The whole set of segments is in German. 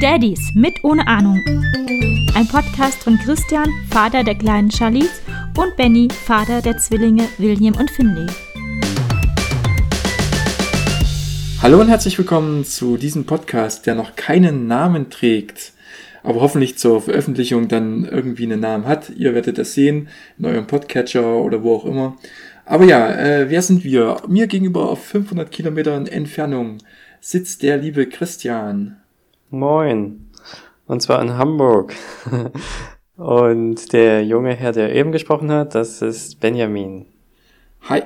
Daddies mit ohne Ahnung. Ein Podcast von Christian, Vater der kleinen Charlize, und Benny, Vater der Zwillinge William und Finley. Hallo und herzlich willkommen zu diesem Podcast, der noch keinen Namen trägt, aber hoffentlich zur Veröffentlichung dann irgendwie einen Namen hat. Ihr werdet das sehen in eurem Podcatcher oder wo auch immer. Aber ja, äh, wer sind wir? Mir gegenüber auf 500 Kilometern Entfernung sitzt der liebe Christian. Moin. Und zwar in Hamburg. Und der junge Herr, der eben gesprochen hat, das ist Benjamin. Hi.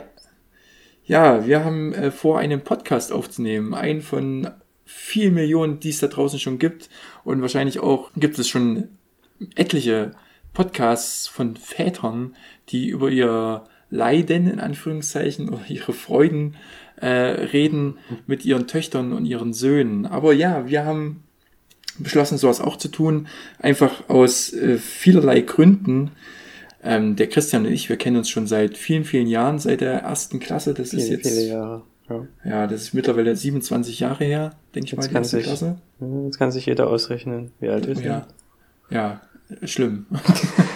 Ja, wir haben äh, vor, einen Podcast aufzunehmen. Einen von vielen Millionen, die es da draußen schon gibt. Und wahrscheinlich auch gibt es schon etliche Podcasts von Vätern, die über ihr Leiden in Anführungszeichen oder ihre Freuden äh, reden mit ihren Töchtern und ihren Söhnen. Aber ja, wir haben beschlossen, sowas auch zu tun, einfach aus äh, vielerlei Gründen. Ähm, der Christian und ich, wir kennen uns schon seit vielen, vielen Jahren, seit der ersten Klasse. Das viele, ist jetzt. Viele Jahre. Ja. ja, das ist mittlerweile 27 Jahre her, denke ich mal, die erste sich, Klasse. Jetzt kann sich jeder ausrechnen, wie alt ist ja. Ja, schlimm.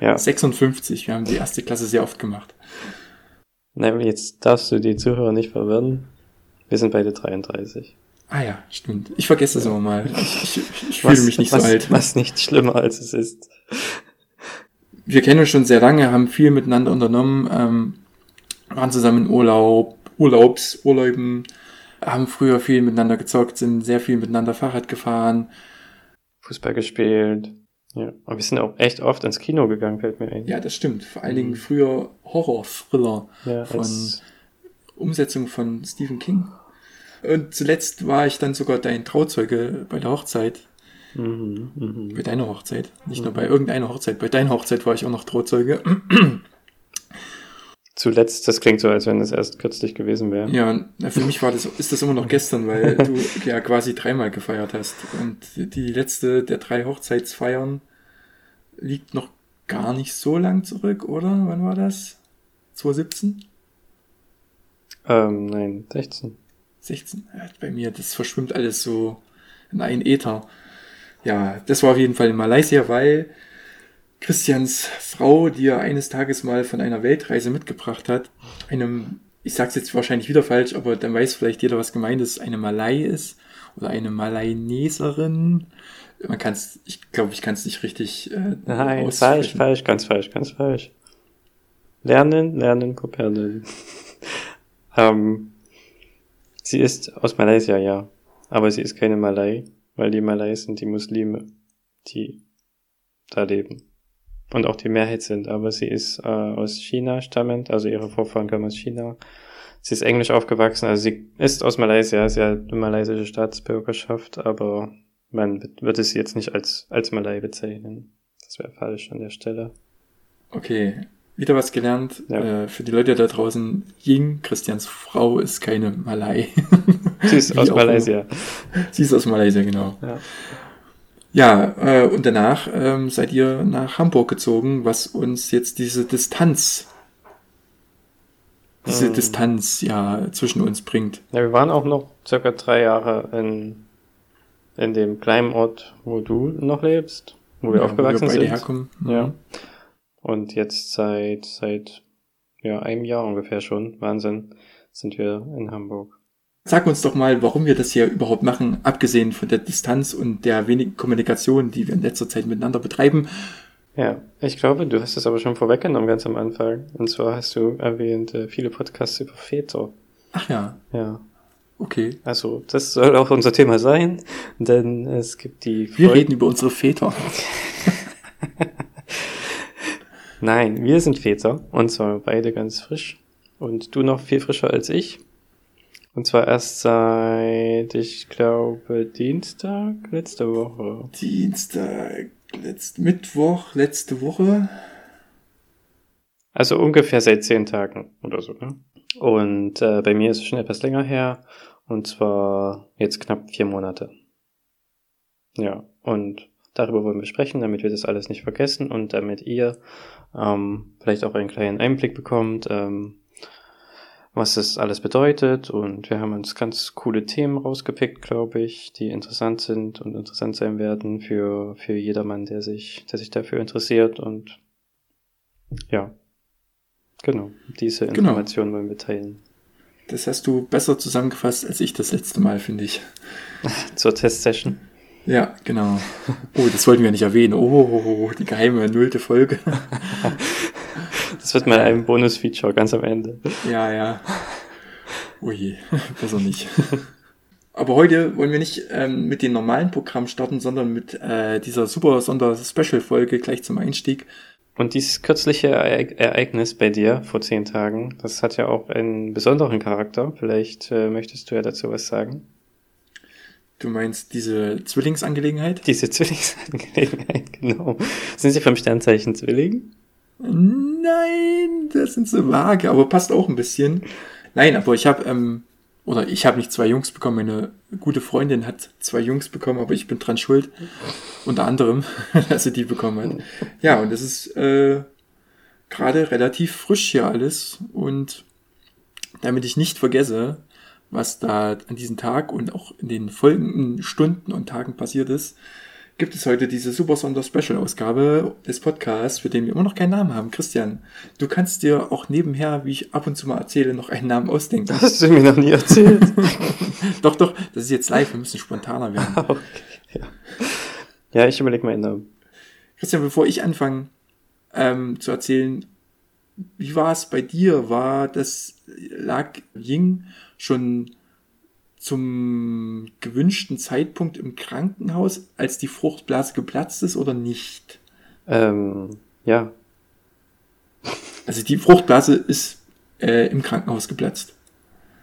ja. 56, wir haben die erste Klasse sehr oft gemacht. Nein, jetzt darfst du die Zuhörer nicht verwirren. Wir sind beide 33. Ah ja, stimmt. Ich vergesse das immer mal. Ich, ich, ich fühle mich nicht was, so alt. Was nicht schlimmer als es ist. Wir kennen uns schon sehr lange, haben viel miteinander unternommen, ähm, waren zusammen in Urlaub, Urlaubs, Urlauben, haben früher viel miteinander gezockt, sind sehr viel miteinander Fahrrad gefahren. Fußball gespielt. Ja, aber wir sind auch echt oft ins Kino gegangen, fällt mir ein. Ja, das stimmt. Vor allen Dingen mhm. früher Horror-Thriller ja, von Umsetzung von Stephen King. Und zuletzt war ich dann sogar dein Trauzeuge bei der Hochzeit. Mhm, mh. Bei deiner Hochzeit. Nicht Mhm. nur bei irgendeiner Hochzeit. Bei deiner Hochzeit war ich auch noch Trauzeuge. Zuletzt, das klingt so, als wenn es erst kürzlich gewesen wäre. Ja, für mich war das, ist das immer noch gestern, weil du ja quasi dreimal gefeiert hast. Und die letzte der drei Hochzeitsfeiern liegt noch gar nicht so lang zurück, oder? Wann war das? 2017? Ähm, nein, 16. 16? Ja, bei mir, das verschwimmt alles so in einen Äther. Ja, das war auf jeden Fall in Malaysia, weil Christians Frau, die er eines Tages mal von einer Weltreise mitgebracht hat, einem, ich sag's jetzt wahrscheinlich wieder falsch, aber dann weiß vielleicht jeder, was gemeint ist, eine Malai ist oder eine Malaineserin. Man kann's, ich glaube, ich kann es nicht richtig äh, Nein, falsch, falsch, ganz falsch, ganz falsch. Lernen, lernen, Kopernen. ähm, sie ist aus Malaysia, ja. Aber sie ist keine Malai, weil die Malai sind die Muslime, die da leben. Und auch die Mehrheit sind, aber sie ist äh, aus China stammend, also ihre Vorfahren kommen aus China. Sie ist englisch aufgewachsen, also sie ist aus Malaysia, sie hat eine malaysische Staatsbürgerschaft, aber man würde sie jetzt nicht als, als Malai bezeichnen. Das wäre falsch an der Stelle. Okay, wieder was gelernt. Ja. Äh, für die Leute da draußen, Ying, Christians Frau, ist keine Malai. Sie ist aus Malaysia. Sie ist aus Malaysia, genau. Ja. Ja, äh, und danach ähm, seid ihr nach Hamburg gezogen, was uns jetzt diese Distanz, diese Mhm. Distanz ja zwischen uns bringt. ja, wir waren auch noch circa drei Jahre in, in dem kleinen Ort, wo du noch lebst, wo wir ja, aufgewachsen wo wir beide sind. herkommen. Ja. Und jetzt seit, seit ja, einem Jahr ungefähr schon, Wahnsinn, sind wir in Hamburg. Sag uns doch mal, warum wir das hier überhaupt machen, abgesehen von der Distanz und der wenigen Kommunikation, die wir in letzter Zeit miteinander betreiben. Ja, ich glaube, du hast es aber schon vorweggenommen ganz am Anfang. Und zwar hast du erwähnt, äh, viele Podcasts über Väter. Ach ja, Ja, okay. also das soll auch unser Thema sein, denn es gibt die Wir Folge- reden über unsere Väter. Nein, wir sind Väter und zwar beide ganz frisch und du noch viel frischer als ich. Und zwar erst seit, ich glaube, Dienstag letzte Woche. Dienstag, letzt, Mittwoch, letzte Woche. Also ungefähr seit zehn Tagen oder so. Ne? Und äh, bei mir ist es schon etwas länger her und zwar jetzt knapp vier Monate. Ja, und darüber wollen wir sprechen, damit wir das alles nicht vergessen und damit ihr ähm, vielleicht auch einen kleinen Einblick bekommt, ähm, was das alles bedeutet. Und wir haben uns ganz coole Themen rausgepickt, glaube ich, die interessant sind und interessant sein werden für, für jedermann, der sich, der sich dafür interessiert. Und ja, genau, diese Genau. Informationen wollen wir teilen. Das hast du besser zusammengefasst als ich das letzte Mal, finde ich. Zur Testsession. Ja, genau. Oh, das wollten wir nicht erwähnen. Oh, die geheime nullte Folge. Das wird mal ein Bonus-Feature ganz am Ende. Ja, ja. Ui, besser nicht. Aber heute wollen wir nicht ähm, mit dem normalen Programm starten, sondern mit äh, dieser super Sonder-Special-Folge gleich zum Einstieg. Und dieses kürzliche Ereig- Ereignis bei dir vor zehn Tagen, das hat ja auch einen besonderen Charakter. Vielleicht äh, möchtest du ja dazu was sagen. Du meinst diese Zwillingsangelegenheit? Diese Zwillingsangelegenheit, genau. Sind sie vom Sternzeichen Zwilling? Nein, das sind so vage, aber passt auch ein bisschen. Nein, aber ich habe, ähm, oder ich habe nicht zwei Jungs bekommen, meine gute Freundin hat zwei Jungs bekommen, aber ich bin dran schuld. Unter anderem, dass sie die bekommen hat. Ja, und das ist äh, gerade relativ frisch hier alles. Und damit ich nicht vergesse, was da an diesem Tag und auch in den folgenden Stunden und Tagen passiert ist, gibt es heute diese Super Sonder Special Ausgabe des Podcasts, für den wir immer noch keinen Namen haben. Christian, du kannst dir auch nebenher, wie ich ab und zu mal erzähle, noch einen Namen ausdenken. Das hast du mir noch nie erzählt. doch, doch, das ist jetzt live, wir müssen spontaner werden. okay, ja. ja, ich überlege mal einen Namen. Christian, bevor ich anfange ähm, zu erzählen, wie war es bei dir? War das, lag Ying schon zum gewünschten Zeitpunkt im Krankenhaus, als die Fruchtblase geplatzt ist oder nicht? Ähm, ja, Also die Fruchtblase ist äh, im Krankenhaus geplatzt.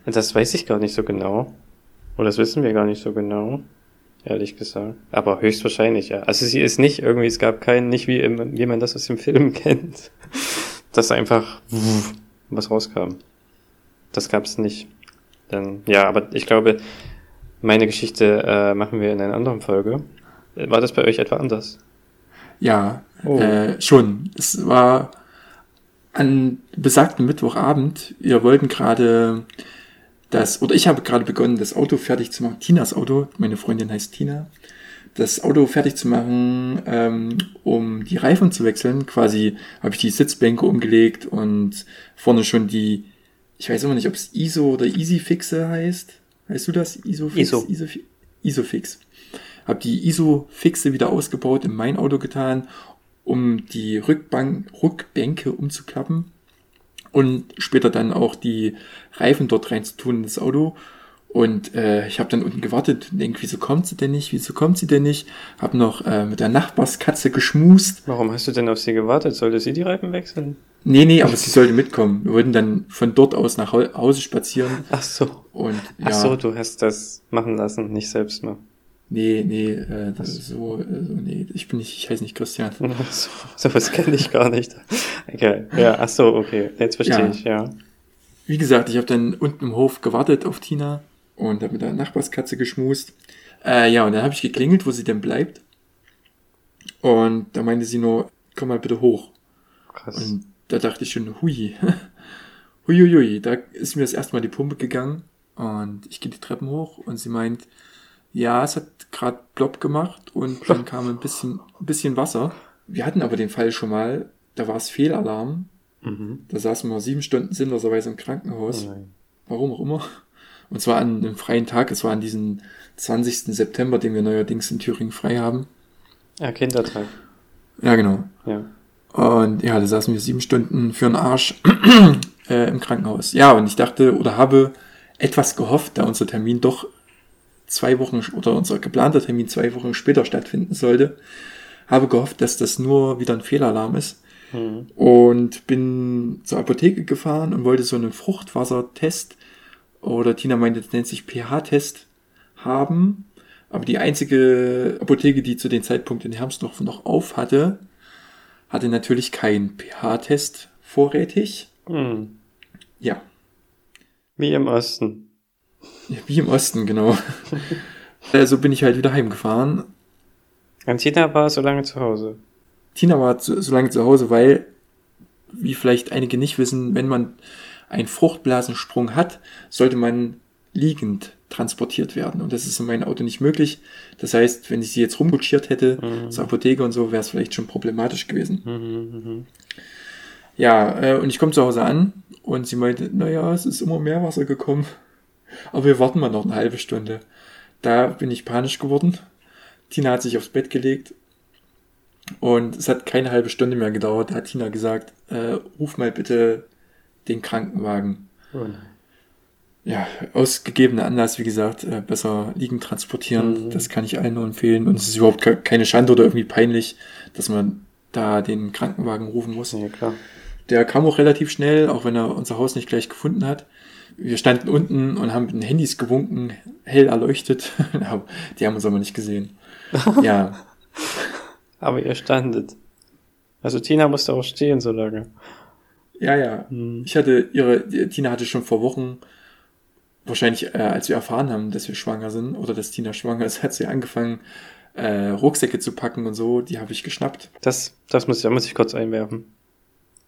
das weiß ich gar nicht so genau. Oder das wissen wir gar nicht so genau. Ehrlich gesagt. Aber höchstwahrscheinlich, ja. Also sie ist nicht irgendwie, es gab keinen, nicht wie, im, wie man das aus dem Film kennt, dass einfach was rauskam. Das gab's nicht. Dann, ja, aber ich glaube, meine Geschichte äh, machen wir in einer anderen Folge. Äh, War das bei euch etwa anders? Ja, Oh. äh, schon. Es war an besagten Mittwochabend. Wir wollten gerade das, oder ich habe gerade begonnen, das Auto fertig zu machen. Tinas Auto, meine Freundin heißt Tina. Das Auto fertig zu machen, ähm, um die Reifen zu wechseln. Quasi habe ich die Sitzbänke umgelegt und vorne schon die, ich weiß immer nicht, ob es ISO oder Easyfixe heißt. Weißt du das? Isofix? ISO. Iso, Isofix. Habe die ISO-Fixe wieder ausgebaut, in mein Auto getan, um die Rückbank, Rückbänke umzuklappen und später dann auch die Reifen dort reinzutun in das Auto. Und äh, ich habe dann unten gewartet und denke, wieso kommt sie denn nicht? Wieso kommt sie denn nicht? Hab noch äh, mit der Nachbarskatze geschmust. Warum hast du denn auf sie gewartet? Sollte sie die Reifen wechseln? Nee, nee, aber sie sollte mitkommen. Wir wollten dann von dort aus nach Hau- Hause spazieren. Ach so. Und ja, Ach so, du hast das machen lassen, nicht selbst machen. nee, nee, äh, das ist so, äh, so, nee, ich bin nicht, ich heiße nicht Christian. Ach so, sowas kenne ich gar nicht. Okay, ja, ach so, okay, jetzt verstehe Ja. ich, ja. Wie gesagt, ich habe dann unten im Hof gewartet auf Tina und habe mit der Nachbarskatze geschmust. Äh, ja, und dann habe ich geklingelt, wo sie denn bleibt. Und da meinte sie nur, komm mal bitte hoch. Krass. Und da dachte ich schon, hui. Huiuiui, da ist mir das erstmal die Pumpe gegangen. Und ich gehe die Treppen hoch und sie meint, ja, es hat gerade plopp gemacht und dann kam ein bisschen, ein bisschen Wasser. Wir hatten aber den Fall schon mal, da war es Fehlalarm. Mhm. Da saßen wir sieben Stunden sinnloserweise im Krankenhaus. Oh. Warum auch immer. Und zwar an einem freien Tag. Es war an diesem 20. September, den wir neuerdings in Thüringen frei haben. Ja, Kindertag. Ja, genau. Ja. Und ja, da saßen wir sieben Stunden für den Arsch äh, im Krankenhaus. Ja, und ich dachte oder habe etwas gehofft, da unser Termin doch zwei Wochen oder unser geplanter Termin zwei Wochen später stattfinden sollte, habe gehofft, dass das nur wieder ein Fehlalarm ist. Mhm. Und bin zur Apotheke gefahren und wollte so einen Fruchtwassertest oder Tina meinte, das nennt sich pH-Test haben. Aber die einzige Apotheke, die zu dem Zeitpunkt in Hermsdorf noch auf hatte, hatte natürlich keinen pH-Test vorrätig. Mhm. Ja, Wie im Osten. wie im Osten, genau. also bin ich halt wieder heimgefahren. Antina war so lange zu Hause. Tina war zu, so lange zu Hause, weil, wie vielleicht einige nicht wissen, wenn man einen Fruchtblasensprung hat, sollte man liegend transportiert werden. Und das ist in meinem Auto nicht möglich. Das heißt, wenn ich sie jetzt rumkutschiert hätte Mhm. zur Apotheke und so, wäre es vielleicht schon problematisch gewesen. Mhm, mhm. Ja, äh, und ich komme zu Hause an und sie meinte, naja, es ist immer mehr Wasser gekommen. Aber wir warten mal noch eine halbe Stunde. Da bin ich panisch geworden. Tina hat sich aufs Bett gelegt und es hat keine halbe Stunde mehr gedauert. Da hat Tina gesagt, äh, ruf mal bitte den Krankenwagen. Oh nein. Ja, aus gegebenem Anlass, wie gesagt, äh, besser liegend transportieren. Mhm. Das kann ich allen nur empfehlen. Und es ist überhaupt ke- keine Schande oder irgendwie peinlich, dass man da den Krankenwagen rufen muss. Ja, klar. Der kam auch relativ schnell, auch wenn er unser Haus nicht gleich gefunden hat. Wir standen unten und haben mit den Handys gewunken, hell erleuchtet. Die haben uns aber nicht gesehen. Ja, Aber ihr standet. Also Tina musste auch stehen so lange. ja, ja. Mhm. Ich hatte ihre, Tina hatte schon vor Wochen, wahrscheinlich äh, als wir erfahren haben, dass wir schwanger sind oder dass Tina schwanger ist, hat sie angefangen, äh, Rucksäcke zu packen und so. Die habe ich geschnappt. Das, das muss, da muss ich kurz einwerfen.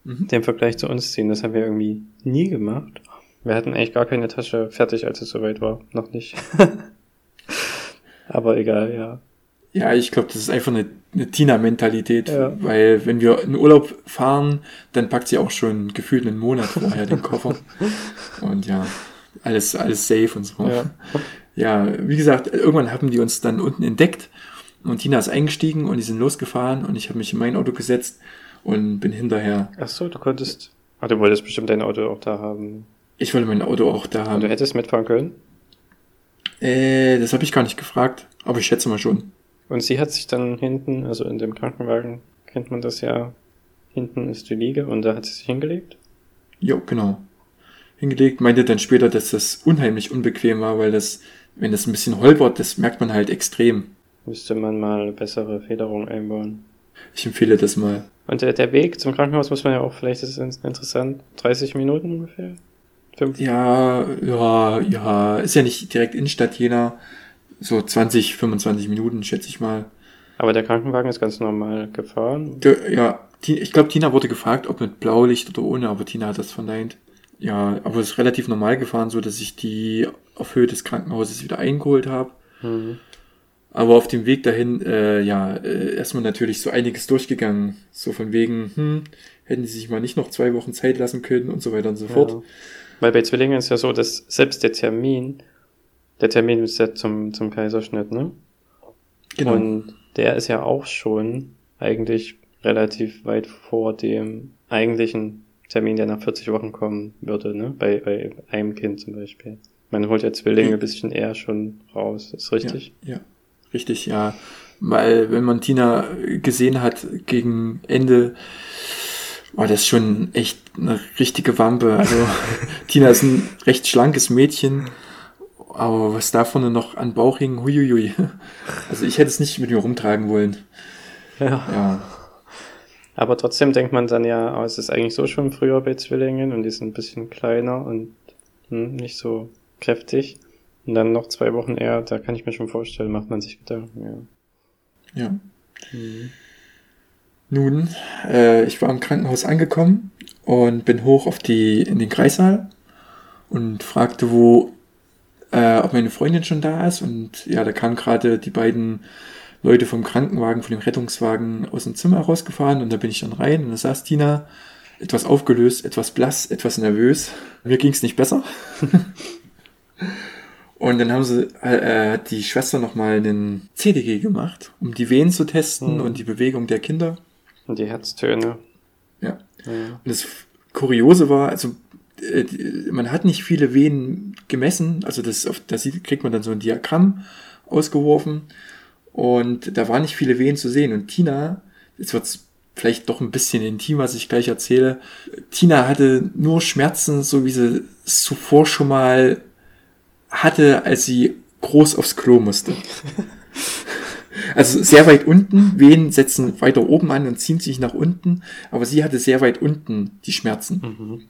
Mhm. Den Vergleich zu uns ziehen, das haben wir irgendwie nie gemacht. Wir hatten eigentlich gar keine Tasche fertig, als es soweit war. Noch nicht. Aber egal, ja. Ja, ich glaube, das ist einfach eine, eine Tina-Mentalität, Ja. weil wenn wir in Urlaub fahren, dann packt sie auch schon gefühlt einen Monat vorher den Koffer. Und ja, alles, alles safe und so. Ja. Ja, wie gesagt, irgendwann haben die uns dann unten entdeckt und Tina ist eingestiegen und die sind losgefahren und ich habe mich in mein Auto gesetzt und bin hinterher. Ach so, du konntest. Ah, du wolltest bestimmt dein Auto auch da haben. Ich wollte mein Auto auch da Und haben. du hättest mitfahren können. Äh, das habe ich gar nicht gefragt, aber ich schätze mal schon. Und sie hat sich dann hinten, also in dem Krankenwagen, kennt man das ja, hinten ist die Liege und da hat sie sich hingelegt. Jo, genau. Hingelegt, meinte dann später, dass das unheimlich unbequem war, weil das, wenn das ein bisschen holpert, das merkt man halt extrem. Müsste man mal bessere Federung einbauen. Ich empfehle das mal. Und der, der Weg zum Krankenhaus muss man ja auch, vielleicht ist es interessant, 30 Minuten ungefähr? Fünf? Ja, ja, ja, ist ja nicht direkt Innenstadt Jena. So 20, 25 Minuten, schätze ich mal. Aber der Krankenwagen ist ganz normal gefahren. Ja, ich glaube, Tina wurde gefragt, ob mit Blaulicht oder ohne, aber Tina hat das verneint. Ja, aber es ist relativ normal gefahren, so dass ich die auf Höhe des Krankenhauses wieder eingeholt habe. Mhm. Aber auf dem Weg dahin, äh, ja, äh, erstmal natürlich so einiges durchgegangen. So von wegen, hm, hätten sie sich mal nicht noch zwei Wochen Zeit lassen können und so weiter und so fort. Ja. Weil bei Zwillingen ist ja so, dass selbst der Termin, der Termin ist ja zum, zum Kaiserschnitt, ne? Genau. Und der ist ja auch schon eigentlich relativ weit vor dem eigentlichen Termin, der nach 40 Wochen kommen würde, ne? Bei, bei einem Kind zum Beispiel. Man holt ja Zwillinge ein bisschen eher schon raus, ist richtig? Ja, ja, richtig, ja. Weil wenn man Tina gesehen hat gegen Ende, war das schon echt eine richtige Wampe. Also Tina ist ein recht schlankes Mädchen, aber was da vorne noch an Bauch hing, huiuiui. Also ich hätte es nicht mit mir rumtragen wollen. Ja. Ja, Aber trotzdem denkt man dann ja, oh, es ist eigentlich so schon früher bei Zwillingen und die sind ein bisschen kleiner und hm, nicht so kräftig. Und dann noch zwei Wochen eher, da kann ich mir schon vorstellen, macht man sich Gedanken, ja. ja. Nun, äh, ich war im Krankenhaus angekommen und bin hoch auf die, in den Kreissaal und fragte, wo, äh, ob meine Freundin schon da ist. Und ja, da kamen gerade die beiden Leute vom Krankenwagen, von dem Rettungswagen aus dem Zimmer rausgefahren und da bin ich dann rein und da saß Tina, etwas aufgelöst, etwas blass, etwas nervös. Mir ging es nicht besser. Und dann haben sie, äh, hat die Schwester nochmal einen CDG gemacht, um die Venen zu testen Mhm. und die Bewegung der Kinder. Und die Herztöne. Ja. Ja. Und das Kuriose war, also äh, man hat nicht viele Venen gemessen, also das, auf, da sieht, kriegt man dann so ein Diagramm ausgeworfen und da waren nicht viele Venen zu sehen. Und Tina, jetzt wird's vielleicht doch ein bisschen intim, was ich gleich erzähle. Tina hatte nur Schmerzen, so wie sie es zuvor schon mal hatte, als sie groß aufs Klo musste. Also sehr weit unten, Venen setzen weiter oben an und ziehen sich nach unten, aber sie hatte sehr weit unten die Schmerzen. Mhm.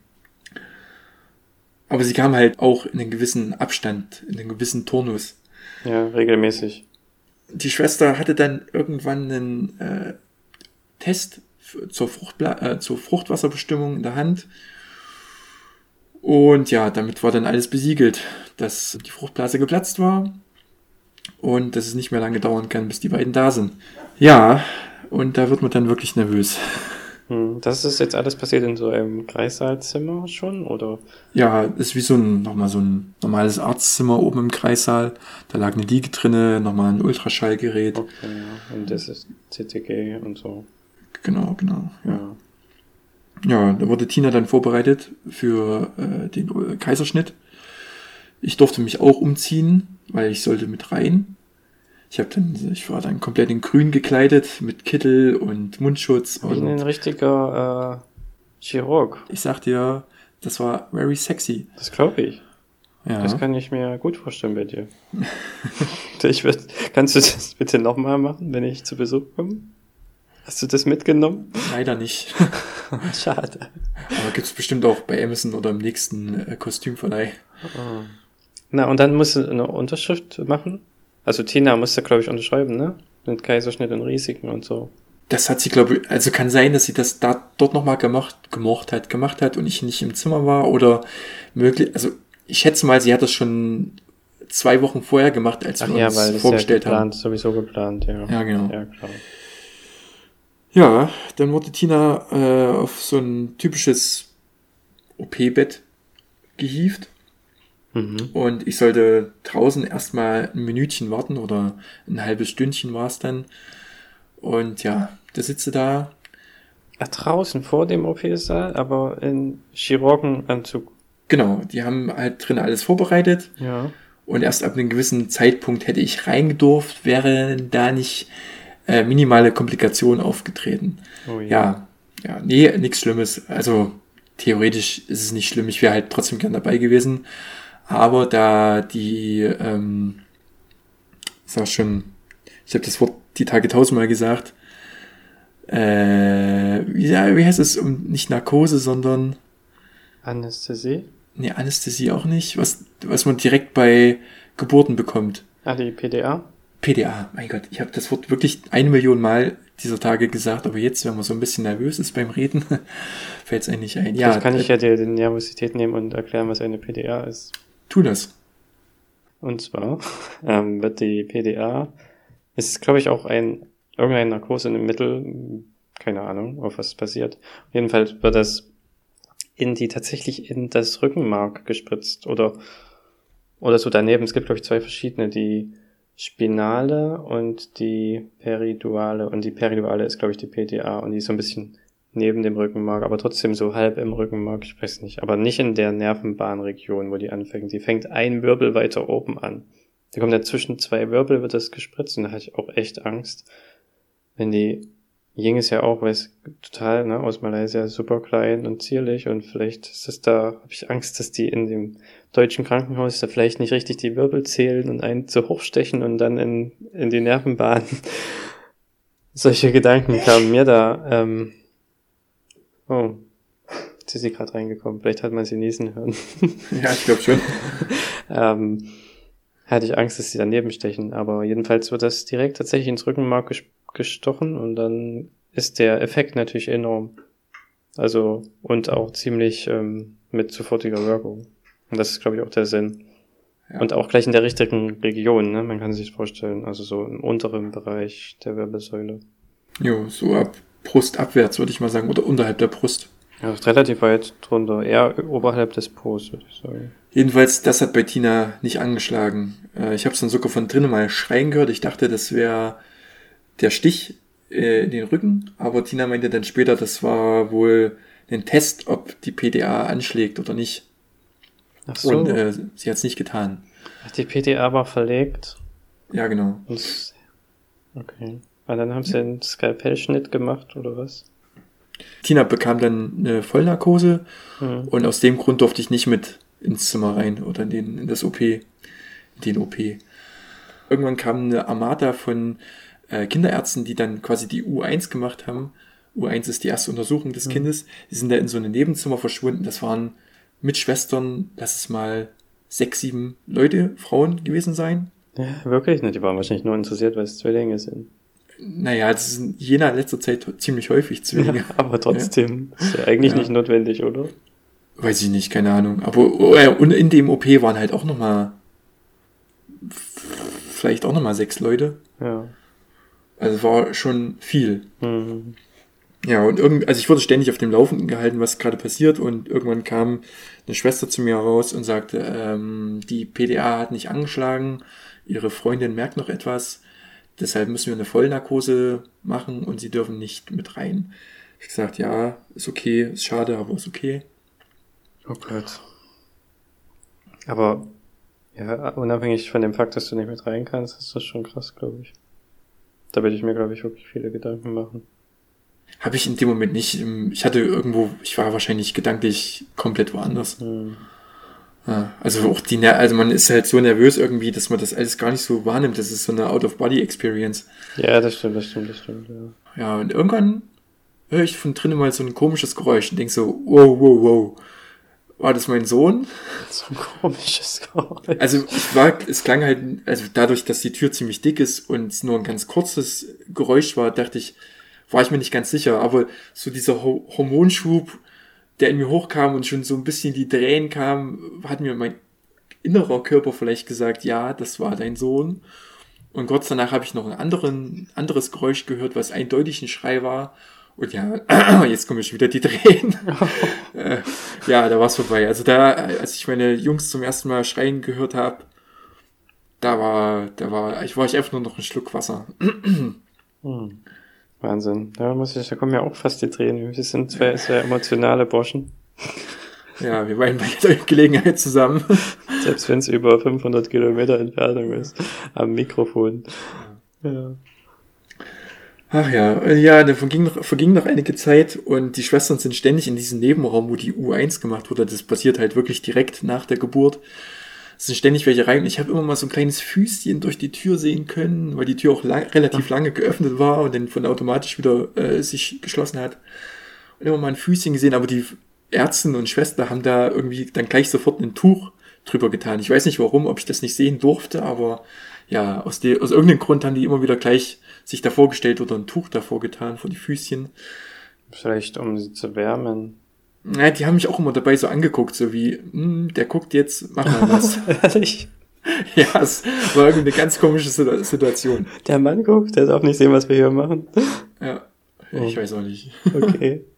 Aber sie kam halt auch in einen gewissen Abstand, in einen gewissen Turnus. ja, regelmäßig. Die Schwester hatte dann irgendwann einen äh, Test zur, Fruchtbla äh, zur Fruchtwasserbestimmung in der Hand. Und ja, damit war dann alles besiegelt, dass die Fruchtblase geplatzt war und dass es nicht mehr lange dauern kann, bis die beiden da sind. Ja, und da wird man dann wirklich nervös. Hm, Das ist jetzt alles passiert in so einem Kreissaalzimmer schon, oder? Ja, ist wie so ein, nochmal so ein normales Arztzimmer oben im Kreissaal. Da lag eine Liege drinne, nochmal ein Ultraschallgerät. Okay, ja. Und das ist CTG und so. Genau, genau. Ja. Ja. Ja, da wurde Tina dann vorbereitet für äh, den äh, Kaiserschnitt. Ich durfte mich auch umziehen, weil ich sollte mit rein. Ich habe dann, ich war dann komplett in Grün gekleidet mit Kittel und Mundschutz Wie ein und richtiger äh, Chirurg. ich sag dir, das war very sexy. Das glaube ich. Ja. Das kann ich mir gut vorstellen bei dir. ich würd, kannst du das bitte nochmal machen, wenn ich zu Besuch komme? Hast du das mitgenommen? Leider nicht. Schade. Aber gibt's bestimmt auch bei Amazon oder im nächsten äh, Kostümverleih. Na, und dann musst du eine Unterschrift machen. Also Tina musste, glaube ich, unterschreiben, ne? Mit Kaiserschnitt und Risiken und so. Das hat sie, glaube ich, also kann sein, dass sie das da dort nochmal gemacht, gemocht hat, gemacht hat und ich nicht im Zimmer war oder möglich, also ich schätze mal, sie hat das schon zwei Wochen vorher gemacht, als Ach wir ja, uns weil das ist ja vorgestellt haben. geplant, sowieso geplant, ja. Ja, genau. Ja, klar. Ja, dann wurde Tina äh, auf so ein typisches OP-Bett gehievt Mhm. und ich sollte draußen erstmal ein Minütchen warten oder ein halbes Stündchen war es dann. Und ja, da sitze da. Ah, draußen vor dem OP-Saal, aber in Chirurgenanzug. Genau, die haben halt drin alles vorbereitet Ja. und erst ab einem gewissen Zeitpunkt hätte ich reingedurft, wäre da nicht äh, minimale Komplikationen aufgetreten. Oh Ja, ja, nee, nichts Schlimmes. Also theoretisch ist es nicht schlimm. Ich wäre halt trotzdem gern dabei gewesen. Aber da die, ähm, sag schon, ich habe das Wort die Tage tausendmal gesagt. Äh, wie, ja, wie heißt es? Um, nicht Narkose, sondern Anästhesie? nee, Anästhesie auch nicht. Was, was man direkt bei Geburten bekommt. Ah, die PDA? PDA, mein Gott, ich habe das Wort wirklich eine Million Mal dieser Tage gesagt, aber jetzt, wenn man so ein bisschen nervös ist beim Reden, fällt es eigentlich ein. Ja, Vielleicht kann ich äh, ja dir die Nervosität nehmen und erklären, was eine PDA ist. Tu das. Und zwar ähm, wird die PDA, ist glaube ich auch ein irgendein Narkose in dem Mittel, keine Ahnung, auf was es passiert. Jedenfalls wird das in die tatsächlich in das Rückenmark gespritzt oder oder so daneben. Es gibt glaube ich zwei verschiedene, die Spinale und die Periduale und die Periduale ist glaube ich die PDA und die ist so ein bisschen neben dem Rückenmark, aber trotzdem so halb im Rückenmark, ich weiß nicht, aber nicht in der Nervenbahnregion, wo die anfängt. Die fängt ein Wirbel weiter oben an. Da kommt ja zwischen zwei Wirbel, wird das gespritzt und da hatte ich auch echt Angst, wenn die Ying ist ja auch, weiß, total, ne, aus Malaysia super klein und zierlich und vielleicht ist das da, habe ich Angst, dass die in dem deutschen Krankenhaus da vielleicht nicht richtig die Wirbel zählen und einen zu hochstechen und dann in, in die Nervenbahn. Solche Gedanken kamen mir da, ähm, oh, jetzt ist sie gerade reingekommen, vielleicht hat man sie niesen hören. Ja, ich glaube schon. ähm, hatte ich Angst, dass sie daneben stechen. Aber jedenfalls wird das direkt tatsächlich ins Rückenmark ges gestochen und dann ist der Effekt natürlich enorm. Also und auch ziemlich ähm, mit sofortiger Wirkung. Und das ist, glaube ich, auch der Sinn. Ja. Und auch gleich in der richtigen Region, ne? Man kann sich vorstellen. Also so im unteren Bereich der Wirbelsäule. Jo, so ab Brust abwärts, würde ich mal sagen, oder unterhalb der Brust. Ja, ist relativ weit drunter. Eher oberhalb des Po's, würde ich sagen. Jedenfalls, das hat bei Tina nicht angeschlagen. Äh, ich habe es dann sogar von drinnen mal schreien gehört. Ich dachte, das wäre der Stich äh, in den Rücken, aber Tina meinte dann später, das war wohl ein Test, ob die PDA anschlägt oder nicht. Ach so. Und äh, sie hat es nicht getan. Ach, die PTA war verlegt. Ja, genau. Okay. Und dann haben sie einen Skalpellschnitt gemacht, oder was? Tina bekam dann eine Vollnarkose Hm. und aus dem Grund durfte ich nicht mit ins Zimmer rein oder in, den, in das OP, in den OP. Irgendwann kam eine Armada von äh, Kinderärzten, die dann quasi die U1 gemacht haben. U1 ist die erste Untersuchung des Kindes. Die sind da in so ein Nebenzimmer verschwunden. Das waren mit Schwestern, lass es mal sechs, sieben Leute, Frauen gewesen sein. Ja, wirklich? Ne, die waren wahrscheinlich nur interessiert, weil es Zwillinge sind. Naja, das ist in jener letzter Zeit ziemlich häufig Zwillinge. aber trotzdem. Ist ja eigentlich Ja. nicht notwendig, oder? weiß ich nicht, keine Ahnung. Aber äh, und in dem OP waren halt auch nochmal vielleicht auch nochmal sechs Leute. Ja. Also war schon viel. Mhm. Ja, und irgendwie, also ich wurde ständig auf dem Laufenden gehalten, was gerade passiert und irgendwann kam eine Schwester zu mir raus und sagte, ähm, die PDA hat nicht angeschlagen, ihre Freundin merkt noch etwas, deshalb müssen wir eine Vollnarkose machen und sie dürfen nicht mit rein. Ich gesagt, ja, ist okay, ist schade, aber ist okay. Oh Gott. Aber ja, unabhängig von dem Fakt, dass du nicht mit rein kannst, ist das schon krass, glaube ich. Da würde ich mir, glaube ich, wirklich viele Gedanken machen. Habe ich in dem Moment nicht. Ich hatte irgendwo, ich war wahrscheinlich gedanklich komplett woanders. Hm. Also auch die, Ner- also man ist halt so nervös irgendwie, dass man das alles gar nicht so wahrnimmt. Das ist so eine Out-of-Body-Experience. Ja, das stimmt, das stimmt, das stimmt, ja. Ja, und irgendwann höre ich von drinnen mal so ein komisches Geräusch und denk so, wow, wow, wow. War das mein Sohn? So ein komisches Geräusch. Also ich war, es klang halt, also dadurch, dass die Tür ziemlich dick ist und es nur ein ganz kurzes Geräusch war, dachte ich, war ich mir nicht ganz sicher. Aber so dieser Ho Hormonschub, der in mir hochkam und schon so ein bisschen die Tränen kam, hat mir mein innerer Körper vielleicht gesagt, ja, das war dein Sohn. Und kurz danach habe ich noch ein anderen, anderes Geräusch gehört, was eindeutig ein Schrei war. Und ja, jetzt kommen schon wieder die Tränen. äh, ja, da war es vorbei. Also da, als ich meine Jungs zum ersten Mal schreien gehört habe, da war, da war, ich war ich einfach nur noch ein Schluck Wasser. Hm. Wahnsinn. Da muss ich, da kommen ja auch fast die Tränen. Wir sind zwei sehr emotionale Burschen. Ja, wir weinen bei jeder Gelegenheit zusammen. Selbst wenn es über 500 Kilometer Entfernung ist. Am Mikrofon. Ja. Ach ja, äh, ja, dann verging noch, verging noch einige Zeit und die Schwestern sind ständig in diesem Nebenraum, wo die U1 gemacht wurde. Das passiert halt wirklich direkt nach der Geburt. Es sind ständig welche rein. Ich habe immer mal so ein kleines Füßchen durch die Tür sehen können, weil die Tür auch lang, relativ lange geöffnet war und dann von automatisch wieder äh, sich geschlossen hat. Und immer mal ein Füßchen gesehen, aber die Ärzte und Schwester haben da irgendwie dann gleich sofort ein Tuch drüber getan. Ich weiß nicht warum, ob ich das nicht sehen durfte, aber ja, aus, de, aus irgendeinem Grund haben die immer wieder gleich sich davor gestellt oder ein Tuch davor getan vor die Füßchen. Vielleicht um sie zu wärmen. Ja, die haben mich auch immer dabei so angeguckt, so wie, hm, der guckt jetzt, mach mal was. Ehrlich? ja, es war irgendwie eine ganz komische Situ- Situation. Der Mann guckt, der darf nicht sehen, was wir hier machen. Ja, ich weiß auch nicht. Okay.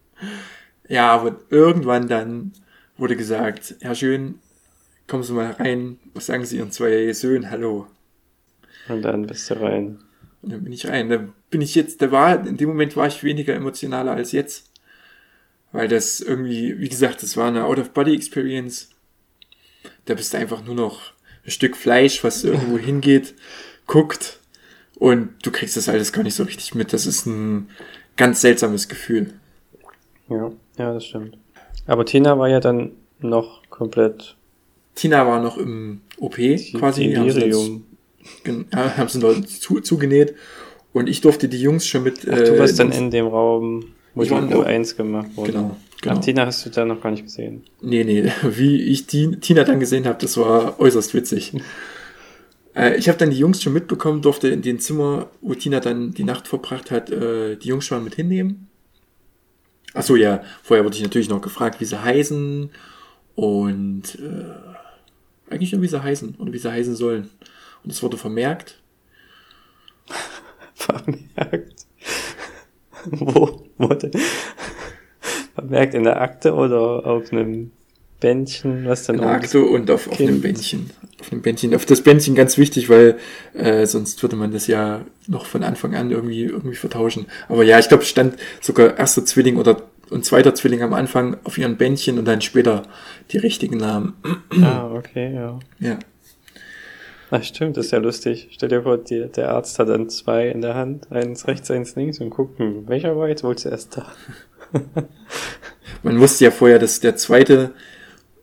Ja, aber irgendwann dann wurde gesagt, Herr Schön, kommen Sie mal rein, was sagen Sie Ihren zwei Söhnen, hallo. Und dann bist du rein. Und dann bin ich rein. Da bin ich jetzt, da war, in dem Moment war ich weniger emotionaler als jetzt. Weil das irgendwie, wie gesagt, das war eine Out-of-Body-Experience. Da bist du einfach nur noch ein Stück Fleisch, was irgendwo hingeht, guckt und du kriegst das alles gar nicht so richtig mit. Das ist ein ganz seltsames Gefühl. Ja, ja, das stimmt. Aber Tina war ja dann noch komplett Tina war noch im OP quasi. Delirium. gen- ja, haben sie noch zu, zugenäht. Und ich durfte die Jungs schon mit. Ach, du warst dann ins- in dem Raum, wo Ich der- U1 gemacht wurde. Genau, genau. Ach, Tina hast du da noch gar nicht gesehen. Nee, nee, wie ich die, Tina dann gesehen habe, das war äußerst witzig. äh, ich habe dann die Jungs schon mitbekommen, durfte in den Zimmer, wo Tina dann die Nacht verbracht hat, äh, die Jungs schon mal mit hinnehmen. Ach so, ja, vorher wurde ich natürlich noch gefragt, wie sie heißen und äh, eigentlich nur, wie sie heißen oder wie sie heißen sollen. Und es wurde vermerkt. Vermerkt. wo, denn? Vermerkt in der Akte oder auf einem Bändchen, was dann in der Akte und auf, auf einem. Bändchen. Auf einem Bändchen. Auf das Bändchen ganz wichtig, weil äh, sonst würde man das ja noch von Anfang an irgendwie irgendwie vertauschen. Aber ja, ich glaube, es stand sogar erster Zwilling oder und zweiter Zwilling am Anfang auf ihren Bändchen und dann später die richtigen Namen. Ah, okay, ja. Ja. Ach, stimmt, das ist ja lustig. Stell dir vor, die, der Arzt hat dann zwei in der Hand, eins rechts, eins links und guckt, hm, welcher war jetzt wohl zuerst da? Man wusste ja vorher, dass der zweite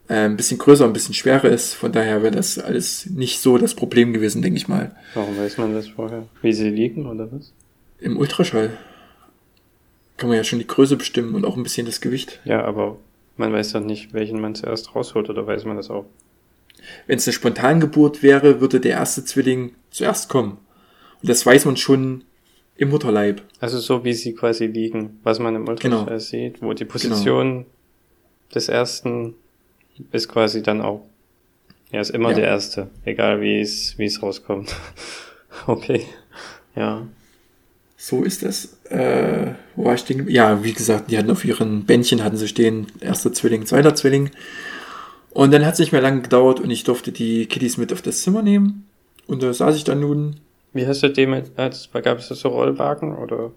äh, ein bisschen größer, ein bisschen schwerer ist. Von daher wäre das alles nicht so das Problem gewesen, denke ich mal. Warum weiß man das vorher? Wie sie liegen oder was? Im Ultraschall kann man ja schon die Größe bestimmen und auch ein bisschen das Gewicht. Ja, aber man weiß doch nicht, welchen man zuerst rausholt, oder weiß man das auch? Wenn es eine Spontangeburt wäre, würde der erste Zwilling zuerst kommen. Und das weiß man schon im Mutterleib. Also so wie sie quasi liegen, was man im Ultraschall Genau. sieht, wo die Position des ersten ist quasi dann auch, er ist immer Ja. der Erste, egal wie es, wie es rauskommt. okay, ja. So ist das. Äh, wo war ich geblieben? Ja, wie gesagt, die hatten auf ihren Bändchen hatten sie stehen, erster Zwilling, zweiter Zwilling. Und dann hat es nicht mehr lange gedauert und ich durfte die Kitties mit auf das Zimmer nehmen. Und da saß ich dann nun, Wie hast du dem, als, gab es da so Rollwagen oder?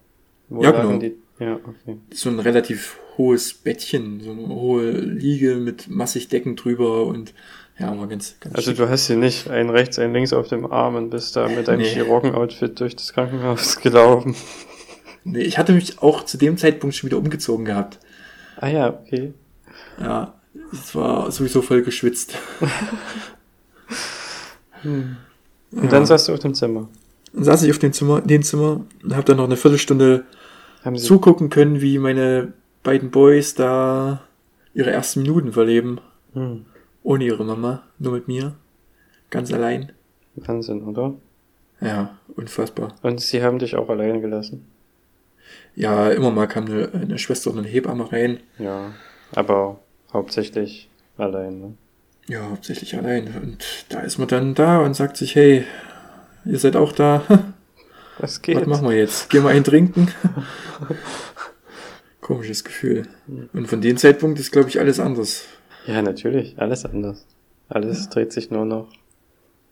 Wo Ja, genau. Die? Ja, okay. so ein relativ hohes Bettchen, so eine hohe Liege mit massig Decken drüber und ja, war ganz, ganz Also schick. du hast sie nicht ein rechts, ein links auf dem Arm und bist da mit deinem Nee. Chirurgen-Outfit durch das Krankenhaus gelaufen. Nee, ich hatte mich auch zu dem Zeitpunkt schon wieder umgezogen gehabt. Ah ja, okay. Ja, es war sowieso voll geschwitzt. Und Ja. dann saß du auf dem Zimmer. Dann saß ich auf dem Zimmer, dem Zimmer und habe dann noch eine Viertelstunde zugucken können, wie meine beiden Boys da ihre ersten Minuten verleben. hm, Ohne ihre Mama, nur mit mir. Ganz allein. Wahnsinn, oder? Ja, unfassbar. Und sie haben dich auch allein gelassen. Ja, immer mal kam eine, eine Schwester und eine Hebamme rein. Ja, aber hauptsächlich allein, ne? Ja, hauptsächlich allein. Und da ist man dann da und sagt sich, hey, ihr seid auch da. Was geht? Was machen wir jetzt? Gehen wir einen trinken? Komisches Gefühl. Und von dem Zeitpunkt ist, glaube ich, alles anders. Ja, natürlich, alles anders. Alles dreht sich nur noch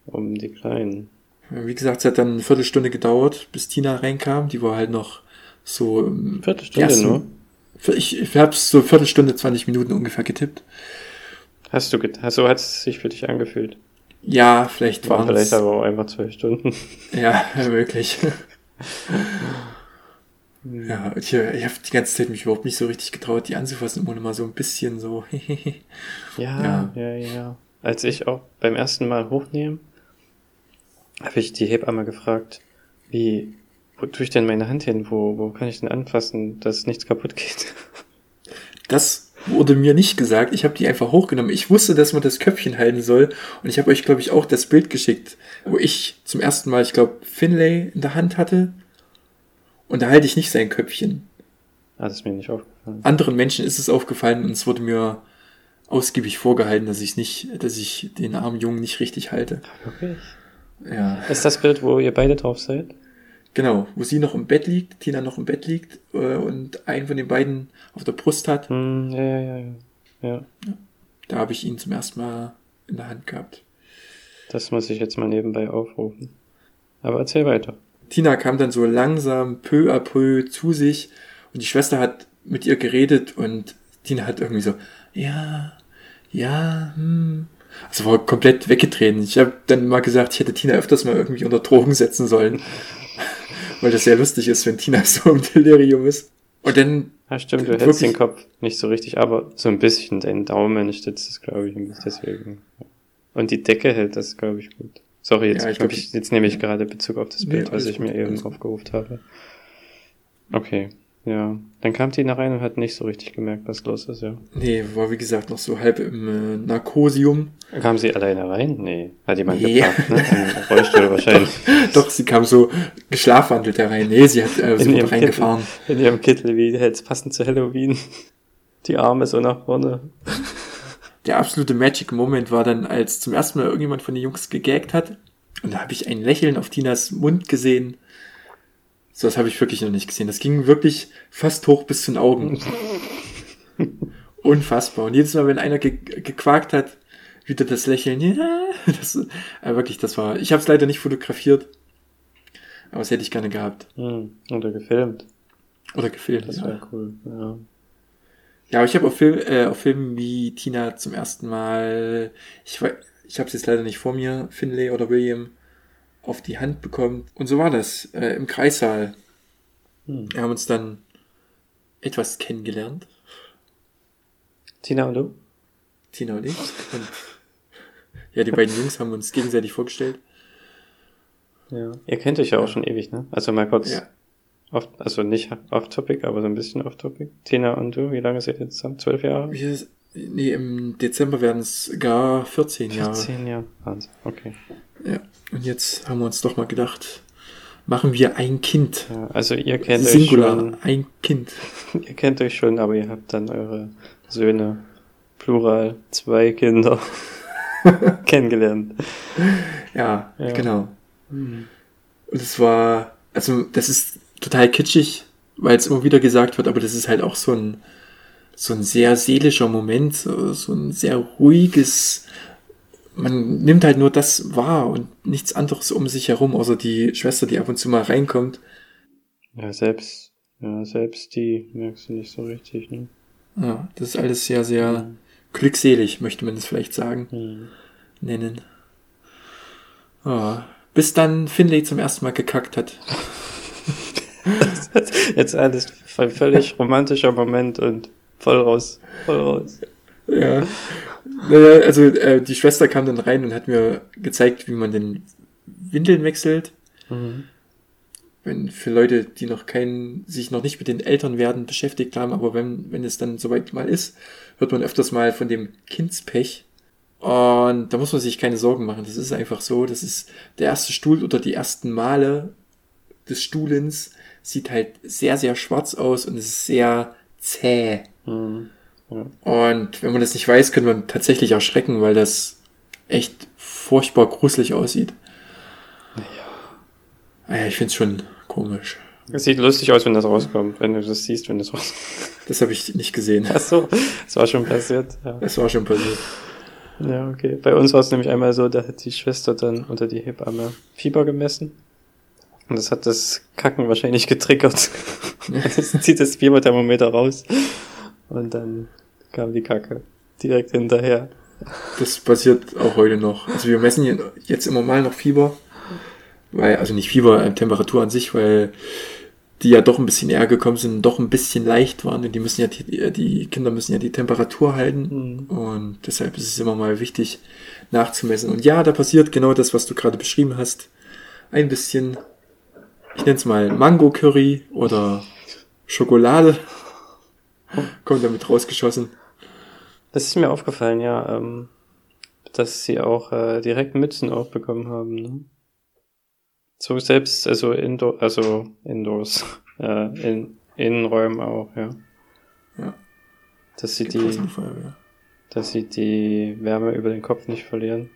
um die Kleinen. Wie gesagt, es hat dann eine Viertelstunde gedauert, bis Tina reinkam. Die war halt noch so. im Viertelstunde ersten- nur. Ich, ich habe so Viertelstunde, 20 Minuten ungefähr getippt. Hast du, get so hat es sich für dich angefühlt. Ja, vielleicht War waren vielleicht es. aber auch einfach zwölf Stunden. Ja, möglich. ja, ich, ich habe die ganze Zeit mich überhaupt nicht so richtig getraut, die anzufassen, ohne mal so ein bisschen so. Ja, ja, ja, Als ich auch beim ersten Mal hochnehmen, habe ich die Hebamme gefragt, wie, wo tue ich denn meine Hand hin? Wo, wo kann ich denn anfassen, dass nichts kaputt geht? Das wurde mir nicht gesagt. Ich habe die einfach hochgenommen. Ich wusste, dass man das Köpfchen halten soll. Und ich habe euch, glaube ich, auch das Bild geschickt, wo ich zum ersten Mal, ich glaube, Finlay in der Hand hatte. Und da halte ich nicht sein Köpfchen. Ah, das ist mir nicht aufgefallen. Anderen Menschen ist es aufgefallen und es wurde mir ausgiebig vorgehalten, dass ich nicht, dass ich den armen Jungen nicht richtig halte. Wirklich? Ja, Ist das Bild, wo ihr beide drauf seid? Genau. Wo sie noch im Bett liegt, Tina noch im Bett liegt äh, und einen von den beiden auf der Brust hat. Ja, ja, ja, ja. Ja, Da habe ich ihn zum ersten Mal in der Hand gehabt. das muss ich jetzt mal nebenbei aufrufen. Aber erzähl weiter. Tina kam dann so langsam peu à peu zu sich und die Schwester hat mit ihr geredet und Tina hat irgendwie so, ja, ja, hm. Also war komplett weggetreten. Ich habe dann mal gesagt, ich hätte Tina öfters mal irgendwie unter Drogen setzen sollen. Weil das sehr lustig ist, wenn Tina so im Delirium ist. Und dann, Ja, stimmt, du Wirklich? hältst den Kopf nicht so richtig, aber so ein bisschen. Dein Daumen stützt es, glaube ich, ein bisschen deswegen. Und die Decke hält das, glaube ich, gut. Sorry, jetzt, Ja, ich glaub glaub, ich, jetzt nehme ich gerade Bezug auf das Nee, Bild, was alles ich gut, mir eben gut. aufgerufen habe. Okay, ja. Dann kam Tina rein und hat nicht so richtig gemerkt, was los ist, ja. nee, war wie gesagt noch so halb im äh, Narkosium. Kam sie alleine rein? Nee. Hat jemand Nee. gebracht, ne? Im Rollstuhl wahrscheinlich. Doch, sie kam so geschlafwandelt da rein. Nee, sie hat äh, sie In reingefahren. In ihrem Kittel, wie jetzt passend zu Halloween. Die Arme so nach vorne. der absolute Magic Moment war dann, als zum ersten Mal irgendjemand von den Jungs gegaggt hat. Und da habe ich ein Lächeln auf Tinas Mund gesehen. So, das habe ich wirklich noch nicht gesehen. Das ging wirklich fast hoch bis zu den Augen. Unfassbar. Und jedes Mal, wenn einer ge gequakt hat, wieder das Lächeln. Ja, das, äh, wirklich, das war. Ich habe es leider nicht fotografiert. Aber das hätte ich gerne gehabt. Hm. Oder gefilmt. Oder gefilmt. Das ja. wäre cool. Ja. Ja, aber ich habe auf, Film, äh, auf Filmen wie Tina zum ersten Mal, ich, ich habe es jetzt leider nicht vor mir, Finlay oder William, auf die Hand bekommen. Und so war das äh, im Kreissaal. Hm. Wir haben uns dann etwas kennengelernt, Tina und du? Tina und ich. Und ja, die beiden Jungs haben uns gegenseitig vorgestellt. Ja. Ihr kennt euch ja auch Ja. schon ewig, ne? Also mal kurz, Ja, off, also nicht off-topic, aber so ein bisschen off-topic. Tina und du, wie lange seid ihr zusammen? Zwölf Jahre? wir, nee, im Dezember werden es gar 14 Jahre. 14 Jahre. Wahnsinn, okay. Ja, und jetzt haben wir uns doch mal gedacht, machen wir ein Kind. Ja, also ihr kennt euch Singular, schon, ein Kind. ihr kennt euch schon, aber ihr habt dann eure Söhne Plural, zwei Kinder kennengelernt. Ja, Ja. genau. Und es war, also das ist total kitschig, weil es immer wieder gesagt wird, aber das ist halt auch so ein, so ein sehr seelischer Moment, so, so ein sehr ruhiges, man nimmt halt nur das wahr und nichts anderes um sich herum, außer die Schwester, die ab und zu mal reinkommt. Ja, selbst, ja, selbst die merkst du nicht so richtig, ne? Ja, das ist alles sehr, sehr glückselig, möchte man es vielleicht sagen, Hm. nennen. Ja, bis dann Finlay zum ersten Mal gekackt hat. Jetzt alles voll- völlig romantischer Moment und voll raus, voll raus. Ja. Naja, also äh, die Schwester kam dann rein und hat mir gezeigt, wie man den Windeln wechselt. Mhm. Wenn für Leute, die noch keinen, sich noch nicht mit den Eltern werden beschäftigt haben, aber wenn, wenn es dann soweit mal ist, hört man öfters mal von dem Kindspech. Und da muss man sich keine Sorgen machen. Das ist einfach so. Das ist der erste Stuhl oder die ersten Male des Stuhlens sieht halt sehr, sehr schwarz aus und es ist sehr zäh. Mhm. Ja. Und wenn man das nicht weiß, könnte man tatsächlich erschrecken, weil das echt furchtbar gruselig aussieht. Ja. Ja, ich find's schon komisch. Es sieht lustig aus, wenn das rauskommt, wenn du das siehst, wenn das rauskommt. Das habe ich nicht gesehen. Ach so, das war schon passiert. Ja. Das war schon passiert. ja, okay. Bei uns war es nämlich einmal so, da hat die Schwester dann unter die Hebamme Fieber gemessen. Und das hat das Kacken wahrscheinlich getriggert. Jetzt zieht das Fieberthermometer raus. Und dann kam die Kacke direkt hinterher. Das passiert auch heute noch. Also wir messen jetzt immer mal noch Fieber. Weil, also nicht Fieber, äh, Temperatur an sich, weil die ja doch ein bisschen eher gekommen sind, doch ein bisschen leicht waren. Und die müssen ja, die, die Kinder müssen ja die Temperatur halten. Mhm. Und deshalb ist es immer mal wichtig nachzumessen. Und ja, da passiert genau das, was du gerade beschrieben hast. Ein bisschen, ich nenne es mal Mango-Curry oder Schokolade. Kommt damit rausgeschossen. Das ist mir aufgefallen, ja, ähm, dass sie auch äh, direkt Mützen aufbekommen haben. Ne? So selbst, also Indoor, also Indoors, äh, in Innenräumen auch, ja. Ja. Dass sie die, dass sie die Wärme über den Kopf nicht verlieren.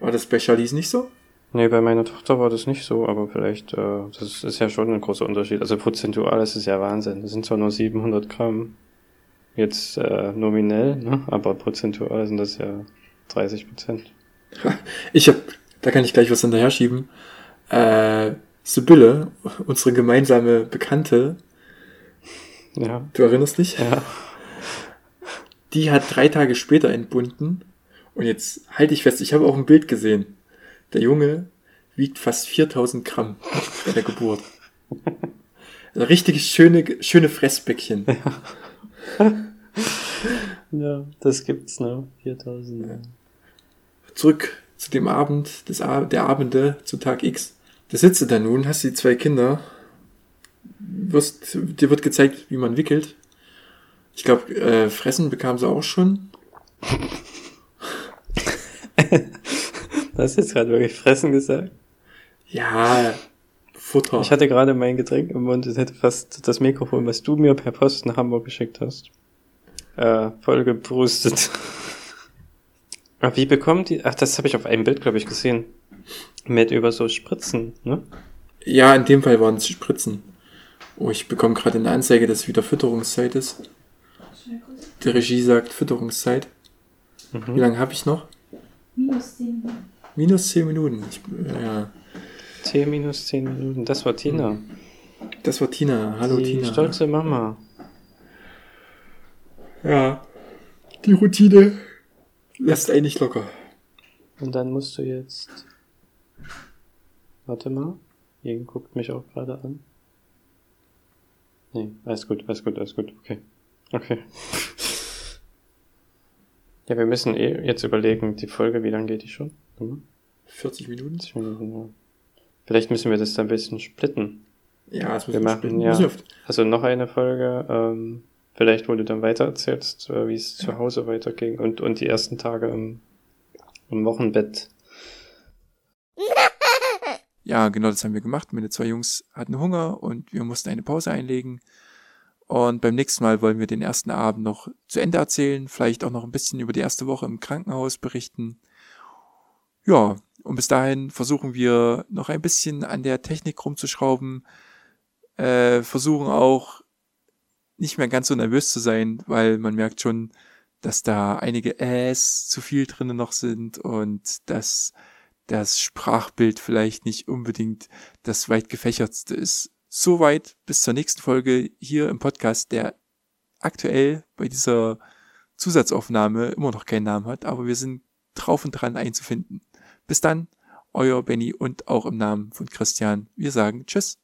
War das bei Charlize nicht so? Nee, bei meiner Tochter war das nicht so, aber vielleicht, äh, das ist ja schon ein großer Unterschied. Also prozentual ist es ja Wahnsinn. Das sind zwar nur 700 Gramm, jetzt äh, nominell, ne? aber prozentual sind das ja 30 Prozent. Ich hab, da kann ich gleich was hinterher schieben. Äh, Sibylle, unsere gemeinsame Bekannte, Ja, du erinnerst dich? ja. Die hat drei Tage später entbunden. Und jetzt halte ich fest, ich habe auch ein Bild gesehen. Der Junge wiegt fast 4000 Gramm bei der Geburt. Richtig schöne, schöne Fressbäckchen. Ja, das gibt's, ne? 4000. Ja. Zurück zu dem Abend, des, A- der Abende, zu Tag X. Da sitzt du da nun, hast die zwei Kinder, wirst, dir wird gezeigt, wie man wickelt. Ich glaube, äh, Fressen bekam sie auch schon. Du hast jetzt gerade wirklich fressen gesagt. Ja, Futter. Ich hatte gerade mein Getränk im Mund und hätte fast das Mikrofon, was du mir per Post nach Hamburg geschickt hast, äh, voll gebrustet. Aber wie bekommt die, ach, das habe ich auf einem Bild, glaube ich, gesehen. Mit über so Spritzen, ne? ja, in dem Fall waren es Spritzen. Oh, ich bekomme gerade eine Anzeige, dass wieder Fütterungszeit ist. Die Regie sagt Fütterungszeit. Wie Mhm. lange habe ich noch? Minus 10. Minus 10 Minuten. Ich, ja. 10 minus 10 Minuten, das war Tina. Das war Tina. Hallo die Tina. stolze Mama. Ja. Die Routine lässt einen nicht locker. Und dann musst du jetzt. Warte mal. Jürgen guckt mich auch gerade an. Nee, alles gut, alles gut, alles gut. Okay. Okay. Ja, wir müssen eh jetzt überlegen, die Folge, wie lange geht die schon? Hm? 40 Minuten? 20 Minuten, ja. Vielleicht müssen wir das dann ein bisschen splitten. Ja, das Wir müssen wir machen, splitten. ja. Also noch eine Folge, ähm, vielleicht du dann weiter erzählst, äh, wie es zu Hause weiterging und, und die ersten Tage im, im Wochenbett. Ja, genau das haben wir gemacht. Meine zwei Jungs hatten Hunger und wir mussten eine Pause einlegen. Und beim nächsten Mal wollen wir den ersten Abend noch zu Ende erzählen, vielleicht auch noch ein bisschen über die erste Woche im Krankenhaus berichten. Ja, und bis dahin versuchen wir noch ein bisschen an der Technik rumzuschrauben, äh, versuchen auch nicht mehr ganz so nervös zu sein, weil man merkt schon, dass da einige Äs zu viel drinnen noch sind und dass das Sprachbild vielleicht nicht unbedingt das weit gefächertste ist. Soweit bis zur nächsten Folge hier im Podcast, der aktuell bei dieser Zusatzaufnahme immer noch keinen Namen hat, aber wir sind drauf und dran einzufinden. Bis dann, euer Benny und auch im Namen von Christian. Wir sagen Tschüss.